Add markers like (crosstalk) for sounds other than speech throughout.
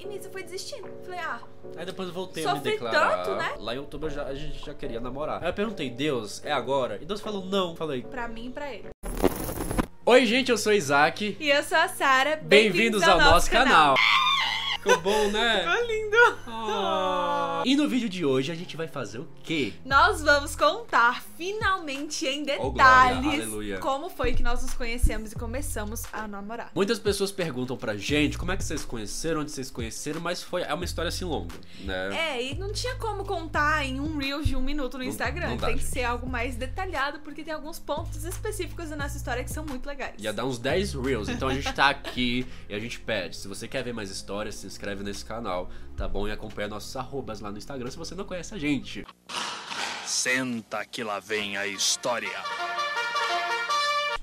E nisso eu fui desistindo. Falei, ah, Aí depois eu voltei a me Sofri declarar. tanto, né? Lá em outubro já- a gente já queria namorar. Aí eu perguntei, Deus, é agora? E Deus falou, não. Falei, pra mim e pra ele. oi gente, eu sou Isaac. E eu sou a Sara. Bem-vindos ao nosso canal. Ficou bom, né? (laughs) Ficou lindo. Ah. E no vídeo de hoje a gente vai fazer o quê? Nós vamos contar finalmente em Oh, glória, detalhes como foi que nós nos conhecemos e começamos a namorar. Muitas pessoas perguntam pra gente como é que vocês se conheceram, onde vocês se conheceram, mas foi é uma história assim longa, né? É, e não tinha como contar em um Reels de um minuto no Não- Instagram. não dá, tem que gente. ser algo mais detalhado, porque tem alguns pontos específicos da nossa história que são muito legais. Ia dar uns 10 reels, então a gente tá aqui e a gente pede. Se você quer ver mais histórias, se inscreve nesse canal, tá bom? E acompanha nossos arrobas lá no Instagram se você não conhece a gente. Senta que lá vem a história.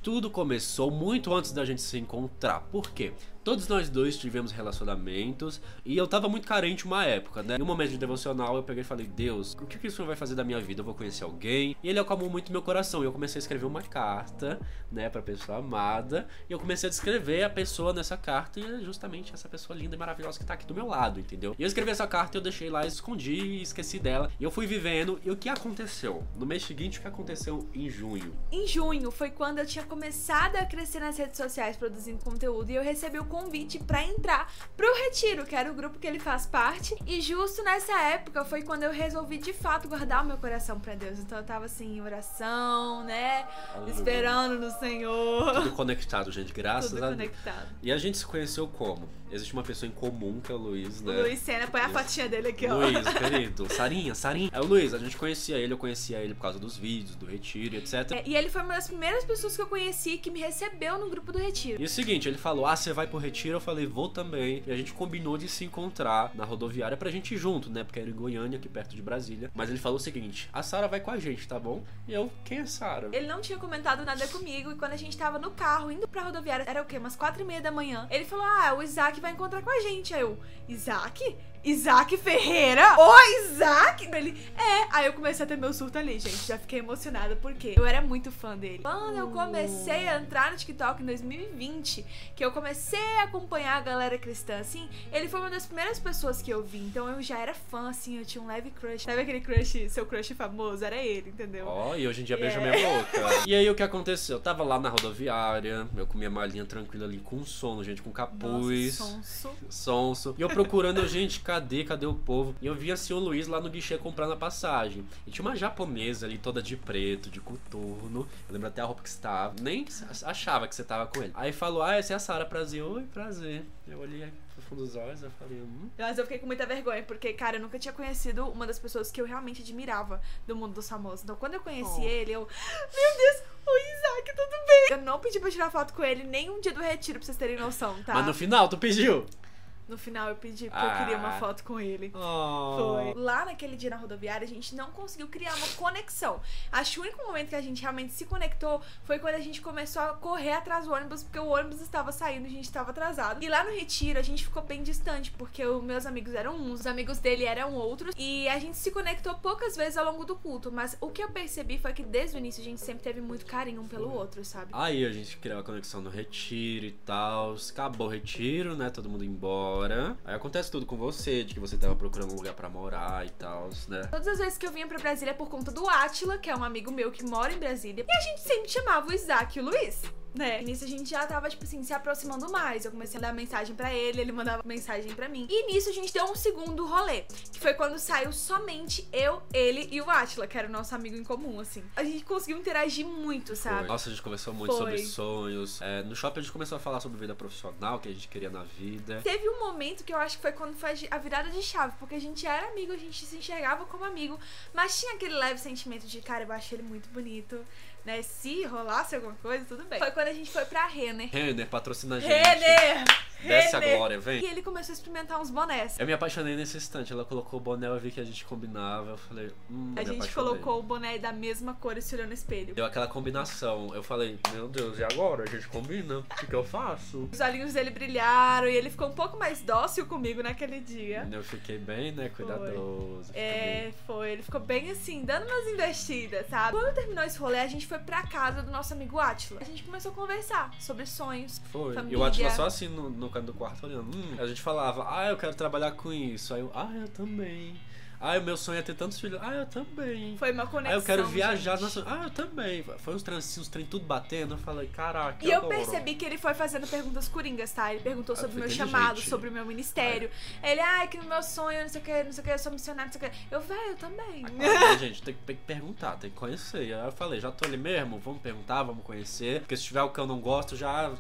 Tudo começou muito antes da gente se encontrar. Por quê? Todos nós dois tivemos relacionamentos e eu tava muito carente uma época, né? Em um momento de devocional eu peguei e falei: Deus, o que que isso vai fazer da minha vida? Eu vou conhecer alguém. E ele acalmou muito meu coração. E eu comecei a escrever uma carta, né, pra pessoa amada. E eu comecei a descrever a pessoa nessa carta e é justamente essa pessoa linda e maravilhosa que tá aqui do meu lado, entendeu? E eu escrevi essa carta e eu deixei lá, escondi e esqueci dela. E eu fui vivendo. E o que aconteceu? No mês seguinte, o que aconteceu em junho? Em junho foi quando eu tinha começado a crescer nas redes sociais produzindo conteúdo e eu recebi o convite pra entrar pro Retiro, que era o grupo que ele faz parte. E justo nessa época foi quando eu resolvi de fato guardar o meu coração pra Deus. Então eu tava assim em oração, né? Aleluia. Esperando no Senhor. Tudo conectado, gente, graças Tudo a Deus. conectado. E a gente se conheceu como? Existe uma pessoa em comum que é o Luiz, né? O Luiz Sena, põe a fotinha dele aqui, ó. Luiz, (laughs) querido. Sarinha, Sarinha. É o Luiz, a gente conhecia ele, eu conhecia ele por causa dos vídeos, do retiro, e etc. É, E ele foi uma das primeiras pessoas que eu conheci que me recebeu no grupo do Retiro. E o seguinte, ele falou: Ah, você vai pro retiro? Eu falei, vou também. E a gente combinou de se encontrar na rodoviária pra gente ir junto, né? Porque era em Goiânia, aqui perto de Brasília. Mas ele falou o seguinte: a Sara vai com a gente, tá bom? E eu, quem é Sara? Ele não tinha comentado nada comigo e quando a gente tava no carro indo pra rodoviária, era o quê? Umas quatro e meia da manhã. Ele falou: Ah, o Isaac vai encontrar com a gente. Aí eu, Isaac? Isaac Ferreira? Oi, Isaac? Ele, é. Aí eu comecei a ter meu surto ali, gente. Já fiquei emocionada porque eu era muito fã dele. Quando eu comecei a entrar no TikTok em 2020, que eu comecei a acompanhar a galera cristã, assim, ele foi uma das primeiras pessoas que eu vi. Então eu já era fã, assim, eu tinha um leve crush. Sabe aquele crush, seu crush famoso? Era ele, entendeu? Ó, e hoje em dia beija É. minha boca. (laughs) E aí o que aconteceu? Eu tava lá na rodoviária, eu comia malinha tranquila ali com sono, gente, com capuz. Nossa, sonso. sonso. E eu procurando, gente, cadê, cadê o povo? E eu vi assim o Luiz lá no guichê comprando a passagem. E tinha uma japonesa ali, toda de preto, de coturno. Eu lembro até a roupa que você tava. Nem achava que você tava com ele. Aí falou, ah, essa é a Sara, prazer. Oi, prazer. Eu olhei pro fundo dos olhos, eu falei, hum. Mas eu fiquei com muita vergonha, porque, cara, eu nunca tinha conhecido uma das pessoas que eu realmente admirava do mundo dos famosos. Então, quando eu conheci Oh. ele, eu. Meu Deus, o Isaac, tudo bem? Eu não pedi pra tirar foto com ele nem um dia do retiro, pra vocês terem noção, tá? Mas no final, tu pediu? No final eu pedi porque Ah. eu queria uma foto com ele. Oh. Foi. Lá naquele dia na rodoviária, a gente não conseguiu criar uma conexão. Acho que o único momento que a gente realmente se conectou foi quando a gente começou a correr atrás do ônibus, porque o ônibus estava saindo e a gente estava atrasado. E lá no retiro, a gente ficou bem distante, porque os meus amigos eram uns, os amigos dele eram outros. E a gente se conectou poucas vezes ao longo do culto. Mas o que eu percebi foi que desde o início a gente sempre teve muito carinho um pelo outro, sabe? Aí a gente criou a conexão no retiro e tal. Acabou o retiro, né? Todo mundo embora. Aí acontece tudo com você, de que você tava procurando um lugar pra morar e tal, né? Todas as vezes que eu vinha pra Brasília é por conta do Átila, que é um amigo meu que mora em Brasília. E a gente sempre chamava o Isaac e o Luiz. Né? E nisso a gente já tava, tipo assim, se aproximando mais. Eu comecei a dar mensagem pra ele, ele mandava mensagem pra mim. E nisso a gente deu um segundo rolê. Que foi quando saiu somente eu, ele e o Átila, que era o nosso amigo em comum, assim. A gente conseguiu interagir muito, sabe? Nossa, a gente conversou muito Foi. sobre sonhos. É, no shopping a gente começou a falar sobre vida profissional, que a gente queria na vida. Teve um momento que eu acho que foi quando foi a virada de chave, porque a gente era amigo, a gente se enxergava como amigo, mas tinha aquele leve sentimento de, cara, eu acho ele muito bonito, né? Se rolasse alguma coisa, tudo bem. Foi quando a gente foi pra Renner. Renner, patrocina a gente. Renner! Desce Renner! glória, vem. E ele começou a experimentar uns bonés. Eu me apaixonei nesse instante. Ela colocou o boné, eu vi que a gente combinava. Eu falei, hum, A gente colocou o boné da mesma cor e se olhou no espelho. Deu aquela combinação. Eu falei, meu Deus, e agora? A gente combina? O que, que eu faço? Os olhinhos dele brilharam e ele ficou um pouco mais dócil comigo naquele dia. Eu fiquei bem, né, cuidadoso. fiquei É, bem- foi. Ele ficou bem assim, dando umas investidas, sabe? Quando terminou esse rolê, a gente foi pra casa do nosso amigo Átila. A gente começou a conversar sobre sonhos. Foi. E família. o Atila só assim no, no canto do quarto olhando. Hum. A gente falava, ah, eu quero trabalhar com isso. Aí eu, ah, eu também. Ah, o meu sonho é ter tantos filhos. Ah, eu também. Foi uma conexão. Ah, eu quero viajar. Nossa, ah, eu também. Foi uns trem, assim, uns trem tudo batendo. Eu falei, caraca. E eu adoro. percebi que ele foi fazendo perguntas coringas, tá? Ele perguntou Ah, sobre o meu chamado, sobre o meu ministério. Ele, ai, que no meu sonho, não sei o que, não sei o que, eu sou missionário, não sei o que. Eu, velho, eu também. Ah, claro, né, gente, tem que, tem que perguntar, tem que conhecer. Aí eu falei, já tô ali mesmo, vamos perguntar, vamos conhecer. Porque se tiver o que eu não gosto, já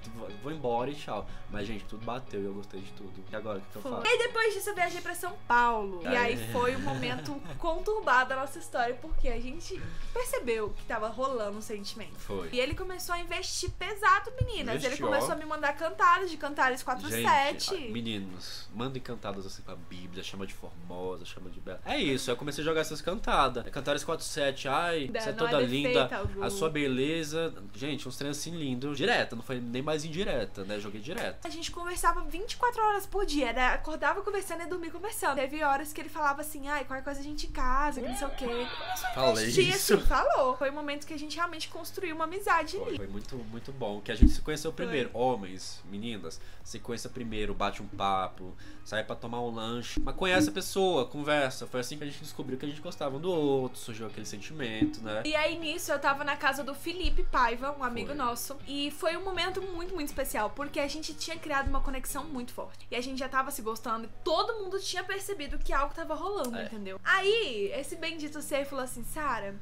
vou embora e tchau. Mas, gente, tudo bateu e eu gostei de tudo. E agora, o que, que eu faço? E depois disso eu viajei pra São Paulo. E É. aí foi um momento conturbado da nossa história, porque a gente percebeu que tava rolando um sentimento. Foi. E ele começou a investir pesado, meninas. ele Investiu, começou ó. a me mandar cantares de Cantares Gente, 47. ah, meninos, mandem cantadas assim pra Bíblia, chama de formosa, chama de bela. É isso, eu comecei a jogar essas cantadas. É Cantares 47, ai, Da- você é é toda defeito linda, algum. a sua beleza. Gente, uns treinos assim lindos, direta, não foi nem mais indireta, né? Joguei direto. A gente conversava 24 horas por dia, né? Acordava conversando e dormia conversando. Teve horas que ele falava assim, ai, qualquer coisa a gente casa, que não sei o quê. Falei investir, isso. assim, (laughs) falou. Foi o momento que a gente realmente construiu uma amizade Foi, ali. foi muito, muito bom. Que a gente se conheceu primeiro. Homens, meninas, se conheça primeiro, bate um papo, sai pra tomar um lanche. Mas conhece a pessoa, conversa. Foi assim que a gente descobriu que a gente gostava um do outro, surgiu aquele sentimento, né? E aí, nisso, eu tava na casa do Felipe Paiva, um amigo Foi. nosso. E foi um momento muito, muito especial, porque a gente tinha criado uma conexão muito forte. E a gente já tava se gostando e todo mundo tinha percebido que algo tava rolando, É. entendeu? Aí, esse bendito ser falou assim, Sara,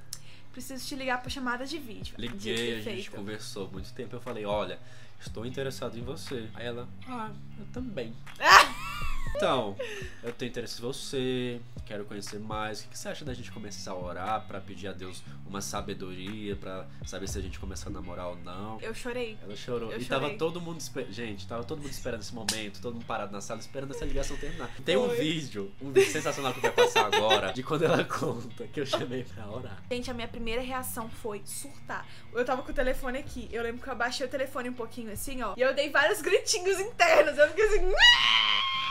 preciso te ligar pra chamada de vídeo. Liguei, a gente conversou muito tempo. Eu falei, olha, estou interessado em você. Aí ela, ah, eu também. (laughs) Então, eu tenho interesse em você, quero conhecer mais. O que você acha da gente começar a orar pra pedir a Deus uma sabedoria, pra saber se a gente começa a namorar ou não? Eu chorei. Ela chorou. Eu e tava chorei. todo mundo esperando. Gente, tava todo mundo esperando esse momento, todo mundo parado na sala, esperando essa ligação terminar. Tem um Foi. vídeo, um vídeo sensacional que vai passar agora, de quando ela conta que eu chamei pra orar. Gente, a minha primeira reação foi surtar. Eu tava com o telefone aqui. Eu lembro que eu abaixei o telefone um pouquinho assim, ó. E eu dei vários gritinhos internos. Eu fiquei assim.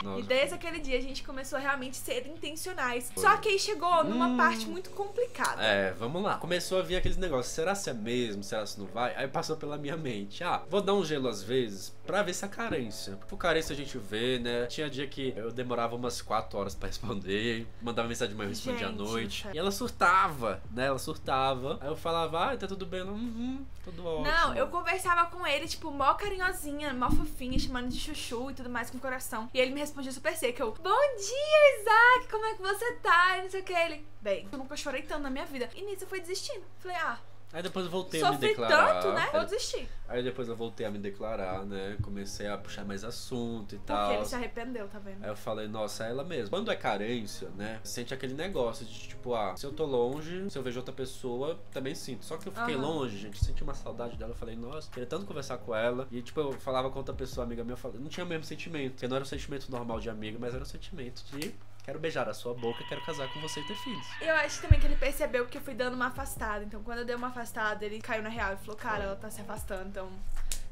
Nossa, E desde aquele dia a gente começou a realmente ser intencionais. Foi. Só que aí chegou numa Hum. parte muito complicada. É, vamos lá. Começou a vir aqueles negócios, será se é mesmo, será se não vai? Aí passou pela minha mente, ah, vou dar um gelo às vezes pra ver se é carência. Por carência a gente vê, né? Tinha dia que eu demorava umas 4 horas pra (laughs) responder, mandava mensagem de manhã, eu respondia à noite. sério. E ela surtava, né? Ela surtava. Aí eu falava, ah, tá tudo bem? Uhum, tudo ótimo. Não, eu conversava com ele, tipo, mó carinhosinha, mó fofinha, chamando de chuchu e tudo mais com coração. E ele me respondia super seco. Eu, bom dia, Isaac, como é que você tá? E não sei o que. Ele, bem, eu nunca chorei tanto na minha vida. E nisso eu fui desistindo. Falei, ah, Aí depois eu voltei a me sofri declarar. tanto, né? Vou desistir. Aí depois eu voltei a me declarar, né? Comecei a puxar mais assunto e Porque tal. ele se arrependeu, tá vendo? Aí eu falei, nossa, é ela mesma. Quando é carência, né? Sente aquele negócio de tipo, ah, se eu tô longe, se eu vejo outra pessoa, também sinto. Só que eu fiquei Aham. longe, gente, senti uma saudade dela. Eu falei, nossa, queria tanto conversar com ela. E tipo, eu falava com outra pessoa, amiga minha, eu falei, não tinha o mesmo sentimento. Porque não era um sentimento normal de amigo, mas era um sentimento de quero beijar a sua boca, quero casar com você e ter filhos. Eu acho também que ele percebeu que eu fui dando uma afastada. Então, quando eu dei uma afastada, ele caiu na real e falou: Cara, ela tá se afastando, então.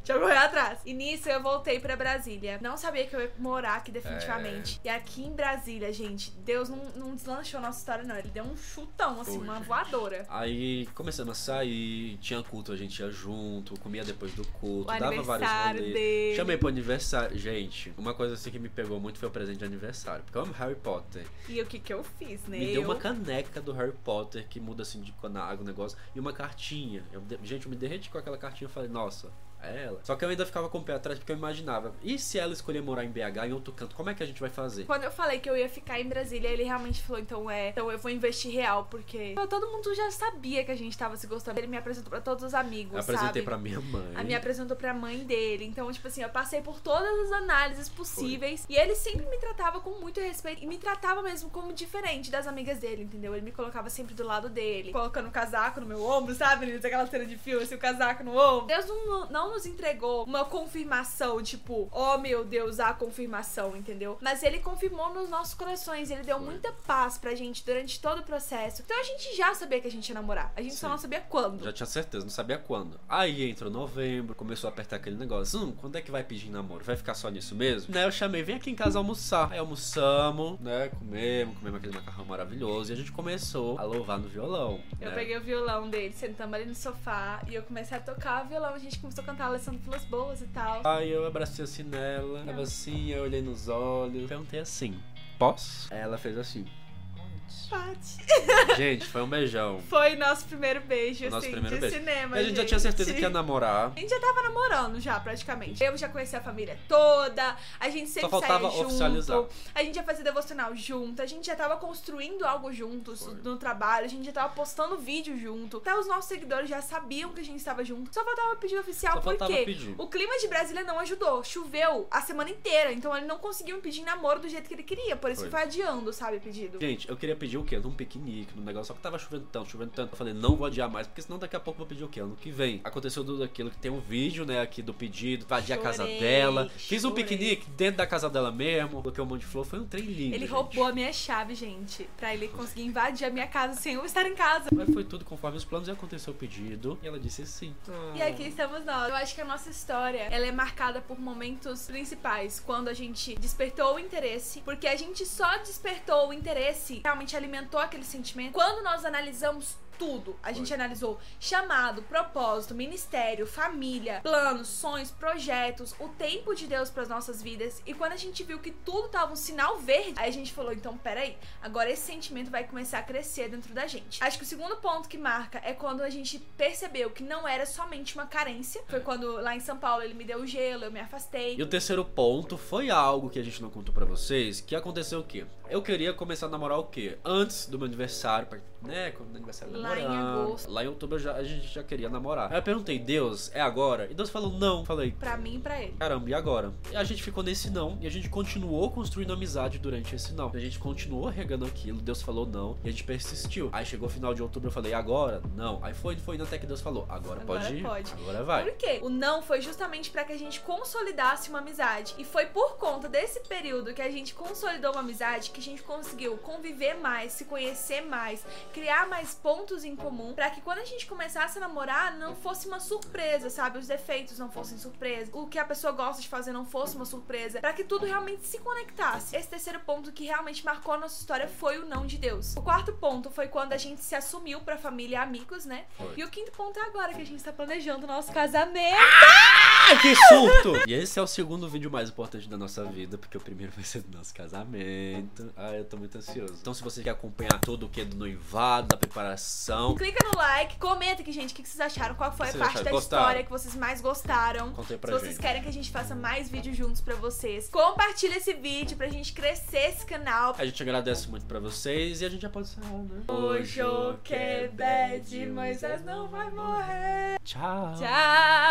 Deixa eu correr atrás. E nisso eu voltei pra Brasília. Não sabia que eu ia morar aqui definitivamente. É. E aqui em Brasília, gente, Deus não, não deslanchou nossa história, não. Ele deu um chutão, assim, uma voadora. Aí começamos a sair, tinha culto, a gente ia junto, comia depois do culto, O dava vários aniversário rolês. dele. Chamei pro aniversário. Gente, uma coisa assim que me pegou muito foi o presente de aniversário. Porque eu amo Harry Potter. E o que que eu fiz, né? Me deu eu... uma caneca do Harry Potter que muda assim de água o negócio. E uma cartinha. Eu gente, eu me derreti com aquela cartinha e falei, nossa, ela. Só que eu ainda ficava com o pé atrás porque eu imaginava. E se ela escolher morar em BH, em outro canto, como é que a gente vai fazer? Quando eu falei que eu ia ficar em Brasília, ele realmente falou, então é, então eu vou investir real, porque todo mundo já sabia que a gente tava se gostando. Ele me apresentou pra todos os amigos, Eu apresentei sabe? pra minha mãe. A me apresentou pra mãe dele. Então, tipo assim, eu passei por todas as análises possíveis. E ele sempre me tratava com muito respeito. E me tratava mesmo como diferente das amigas dele, entendeu? Ele me colocava sempre do lado dele. Colocando o casaco no meu ombro, sabe? Aquela cena de filme, assim, o casaco no ombro. Deus não, não nos entregou uma confirmação, tipo, oh meu Deus, a confirmação, entendeu? Mas ele confirmou nos nossos corações. Ele deu Foi. muita paz pra gente durante todo o processo. Então a gente já sabia que a gente ia namorar. A gente só Sim. não sabia quando. Já tinha certeza, não sabia quando. Aí entrou novembro, começou a apertar aquele negócio. Hum, quando é que vai pedir namoro? Vai ficar só nisso mesmo? Né, eu chamei, vem aqui em casa almoçar. Aí almoçamos, né, comemos, comemos aquele macarrão maravilhoso. E a gente começou a louvar no violão. Eu né? peguei o violão dele, sentamos ali no sofá e eu comecei a tocar o violão. A gente começou a cantar tá? Alessandro Vilas Boas e tal. Aí eu abracei assim nela, tava assim, eu olhei nos olhos, perguntei assim, posso? Ela fez assim. Pati. (laughs) Gente, foi um beijão. Foi nosso primeiro beijo, nosso assim, primeiro de beijo. cinema. a gente já tinha certeza que ia namorar. A gente já tava namorando já, praticamente. Eu já conhecia a família toda, a gente sempre faltava saía junto, oficializar. a gente já fazia devocional junto, a gente já tava construindo algo juntos Foi. no trabalho, a gente já tava postando vídeo junto. Até os nossos seguidores já sabiam que a gente estava junto. Só faltava pedir oficial Só faltava porque pedir. o clima de Brasília não ajudou. Choveu a semana inteira, então ele não conseguiu me pedir namoro do jeito que ele queria. Por isso Foi. foi adiando, sabe, pedido. Gente, eu queria pedir o quê? Num piquenique, num negócio. Só que tava chovendo tanto, chovendo tanto. Eu falei, não vou adiar mais, porque senão daqui a pouco eu vou pedir o quê? Ano que vem. Aconteceu tudo aquilo que tem um vídeo, né, aqui do pedido, invadir a casa dela. Fiz um chorei. piquenique dentro da casa dela mesmo. Coloquei um monte de flor. Foi um trem lindo. Ele gente. roubou a minha chave, gente, pra ele conseguir invadir a minha casa sem eu estar em casa. Mas foi tudo conforme os planos e aconteceu o pedido. E ela disse sim. E aqui estamos nós. Eu acho que a nossa história, ela é marcada por momentos principais, quando a gente despertou o interesse, porque a gente só despertou o interesse, realmente alimentou aquele sentimento, quando nós analisamos tudo. A gente analisou chamado, propósito, ministério, família, planos, sonhos, projetos, o tempo de Deus para as nossas vidas. E quando a gente viu que tudo tava um sinal verde, aí a gente falou: então, peraí, agora esse sentimento vai começar a crescer dentro da gente. Acho que o segundo ponto que marca é quando a gente percebeu que não era somente uma carência. Foi quando lá em São Paulo ele me deu o gelo, eu me afastei. E o terceiro ponto foi algo que a gente não contou pra vocês, que aconteceu o quê? Eu queria começar a namorar o quê? Antes do meu aniversário, né? Quando o aniversário Lá em agosto. Lá em outubro já- a gente já queria namorar. Aí eu perguntei, Deus, é agora? E Deus falou, não. Falei, Pra mim e pra ele. caramba, e agora? E a gente ficou nesse não, e a gente continuou construindo amizade durante esse não. A gente continuou regando aquilo, Deus falou não, e a gente persistiu. Aí chegou o final de outubro, eu falei, agora? Não. Aí foi, foi indo até que Deus falou, agora, Agora pode ir. pode. Agora vai. Por quê? O não foi justamente pra que a gente consolidasse uma amizade. E foi por conta desse período que a gente consolidou uma amizade que a gente conseguiu conviver mais, se conhecer mais, criar mais pontos em comum, pra que quando a gente começasse a namorar não fosse uma surpresa, sabe? Os defeitos não fossem surpresa, o que a pessoa gosta de fazer não fosse uma surpresa, pra que tudo realmente se conectasse. Esse terceiro ponto que realmente marcou a nossa história foi o não de Deus. O quarto ponto foi quando a gente se assumiu pra família e amigos, né? E o quinto ponto é agora que a gente tá planejando o nosso casamento. Ai, que surto! (laughs) e esse é o segundo vídeo mais importante da nossa vida, porque o primeiro vai ser do nosso casamento. Ah, eu tô muito ansioso. Então, se você quer acompanhar tudo o que é do noivado, da preparação, Clica no like, comenta aqui, gente, o que vocês acharam, qual foi a parte acharam? da Gostaram? história que vocês mais gostaram. pra Se vocês gente. querem que a gente faça mais vídeos juntos pra vocês, compartilha esse vídeo pra gente crescer esse canal. A gente agradece muito pra vocês e a gente já pode encerrar, né? O que é bad, Moisés não vai morrer. Tchau. Tchau!